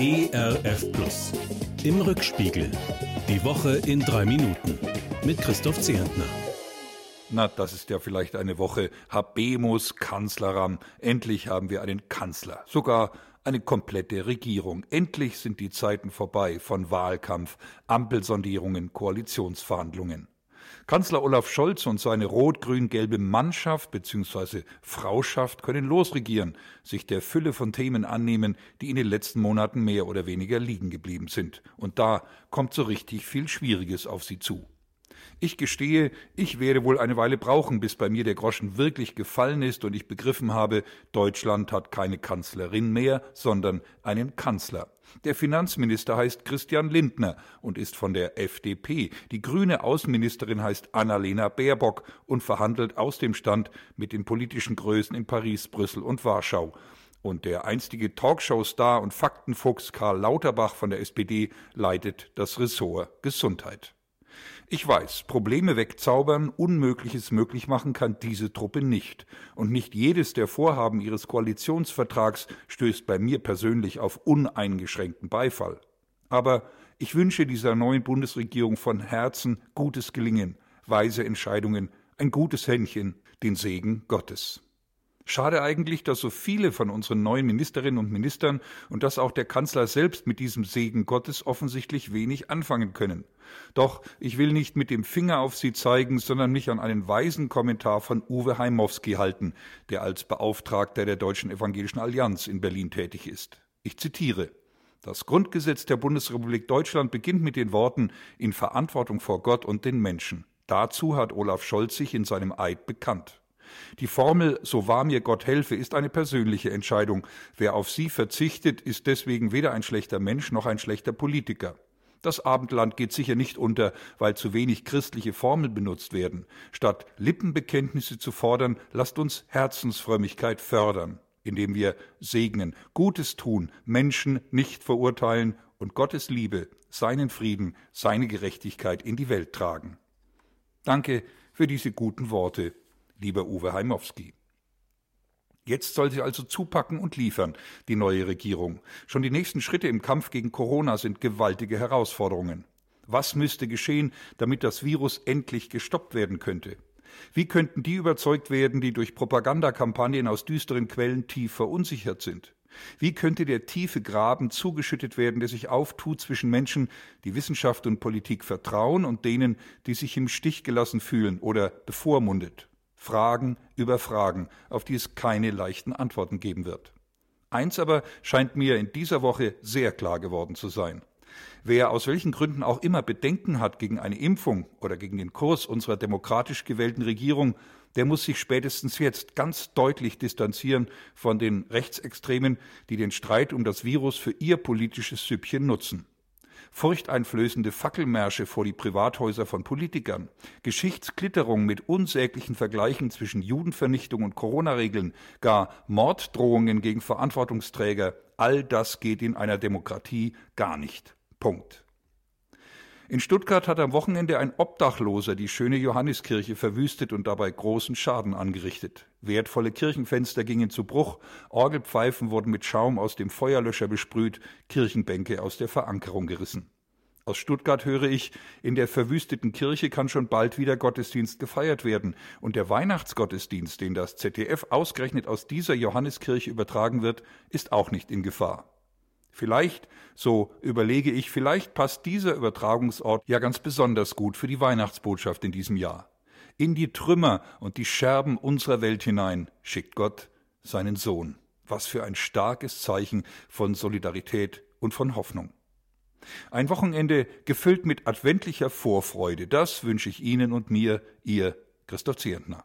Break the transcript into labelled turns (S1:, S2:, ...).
S1: ERF Plus. Im Rückspiegel. Die Woche in drei Minuten. Mit Christoph Zehentner.
S2: Na, das ist ja vielleicht eine Woche Habemus Kanzleram. Endlich haben wir einen Kanzler. Sogar eine komplette Regierung. Endlich sind die Zeiten vorbei von Wahlkampf, Ampelsondierungen, Koalitionsverhandlungen. Kanzler Olaf Scholz und seine rot-grün-gelbe Mannschaft bzw. Frauschaft können losregieren, sich der Fülle von Themen annehmen, die in den letzten Monaten mehr oder weniger liegen geblieben sind. Und da kommt so richtig viel Schwieriges auf sie zu. Ich gestehe, ich werde wohl eine Weile brauchen, bis bei mir der Groschen wirklich gefallen ist und ich begriffen habe, Deutschland hat keine Kanzlerin mehr, sondern einen Kanzler. Der Finanzminister heißt Christian Lindner und ist von der FDP. Die grüne Außenministerin heißt Annalena Baerbock und verhandelt aus dem Stand mit den politischen Größen in Paris, Brüssel und Warschau. Und der einstige Talkshow-Star und Faktenfuchs Karl Lauterbach von der SPD leitet das Ressort Gesundheit. Ich weiß, Probleme wegzaubern, Unmögliches möglich machen kann diese Truppe nicht. Und nicht jedes der Vorhaben ihres Koalitionsvertrags stößt bei mir persönlich auf uneingeschränkten Beifall. Aber ich wünsche dieser neuen Bundesregierung von Herzen gutes Gelingen, weise Entscheidungen, ein gutes Händchen, den Segen Gottes. Schade eigentlich, dass so viele von unseren neuen Ministerinnen und Ministern und dass auch der Kanzler selbst mit diesem Segen Gottes offensichtlich wenig anfangen können. Doch ich will nicht mit dem Finger auf sie zeigen, sondern mich an einen weisen Kommentar von Uwe Heimowski halten, der als Beauftragter der Deutschen Evangelischen Allianz in Berlin tätig ist. Ich zitiere das Grundgesetz der Bundesrepublik Deutschland beginnt mit den Worten in Verantwortung vor Gott und den Menschen. Dazu hat Olaf Scholz sich in seinem Eid bekannt. Die Formel So wahr mir Gott helfe ist eine persönliche Entscheidung. Wer auf sie verzichtet, ist deswegen weder ein schlechter Mensch noch ein schlechter Politiker. Das Abendland geht sicher nicht unter, weil zu wenig christliche Formeln benutzt werden. Statt Lippenbekenntnisse zu fordern, lasst uns Herzensfrömmigkeit fördern, indem wir segnen, Gutes tun, Menschen nicht verurteilen und Gottes Liebe, seinen Frieden, seine Gerechtigkeit in die Welt tragen. Danke für diese guten Worte lieber Uwe Heimowski. Jetzt soll sie also zupacken und liefern, die neue Regierung. Schon die nächsten Schritte im Kampf gegen Corona sind gewaltige Herausforderungen. Was müsste geschehen, damit das Virus endlich gestoppt werden könnte? Wie könnten die überzeugt werden, die durch Propagandakampagnen aus düsteren Quellen tief verunsichert sind? Wie könnte der tiefe Graben zugeschüttet werden, der sich auftut zwischen Menschen, die Wissenschaft und Politik vertrauen, und denen, die sich im Stich gelassen fühlen oder bevormundet? Fragen über Fragen, auf die es keine leichten Antworten geben wird. Eins aber scheint mir in dieser Woche sehr klar geworden zu sein. Wer aus welchen Gründen auch immer Bedenken hat gegen eine Impfung oder gegen den Kurs unserer demokratisch gewählten Regierung, der muss sich spätestens jetzt ganz deutlich distanzieren von den Rechtsextremen, die den Streit um das Virus für ihr politisches Süppchen nutzen furchteinflößende Fackelmärsche vor die Privathäuser von Politikern, Geschichtsklitterung mit unsäglichen Vergleichen zwischen Judenvernichtung und Corona-Regeln, gar Morddrohungen gegen Verantwortungsträger, all das geht in einer Demokratie gar nicht. Punkt. In Stuttgart hat am Wochenende ein Obdachloser die schöne Johanneskirche verwüstet und dabei großen Schaden angerichtet. Wertvolle Kirchenfenster gingen zu Bruch, Orgelpfeifen wurden mit Schaum aus dem Feuerlöscher besprüht, Kirchenbänke aus der Verankerung gerissen. Aus Stuttgart höre ich, in der verwüsteten Kirche kann schon bald wieder Gottesdienst gefeiert werden, und der Weihnachtsgottesdienst, den das ZDF ausgerechnet aus dieser Johanneskirche übertragen wird, ist auch nicht in Gefahr. Vielleicht, so überlege ich, vielleicht passt dieser Übertragungsort ja ganz besonders gut für die Weihnachtsbotschaft in diesem Jahr. In die Trümmer und die Scherben unserer Welt hinein schickt Gott seinen Sohn. Was für ein starkes Zeichen von Solidarität und von Hoffnung. Ein Wochenende gefüllt mit adventlicher Vorfreude, das wünsche ich Ihnen und mir, Ihr Christoph Zehentner.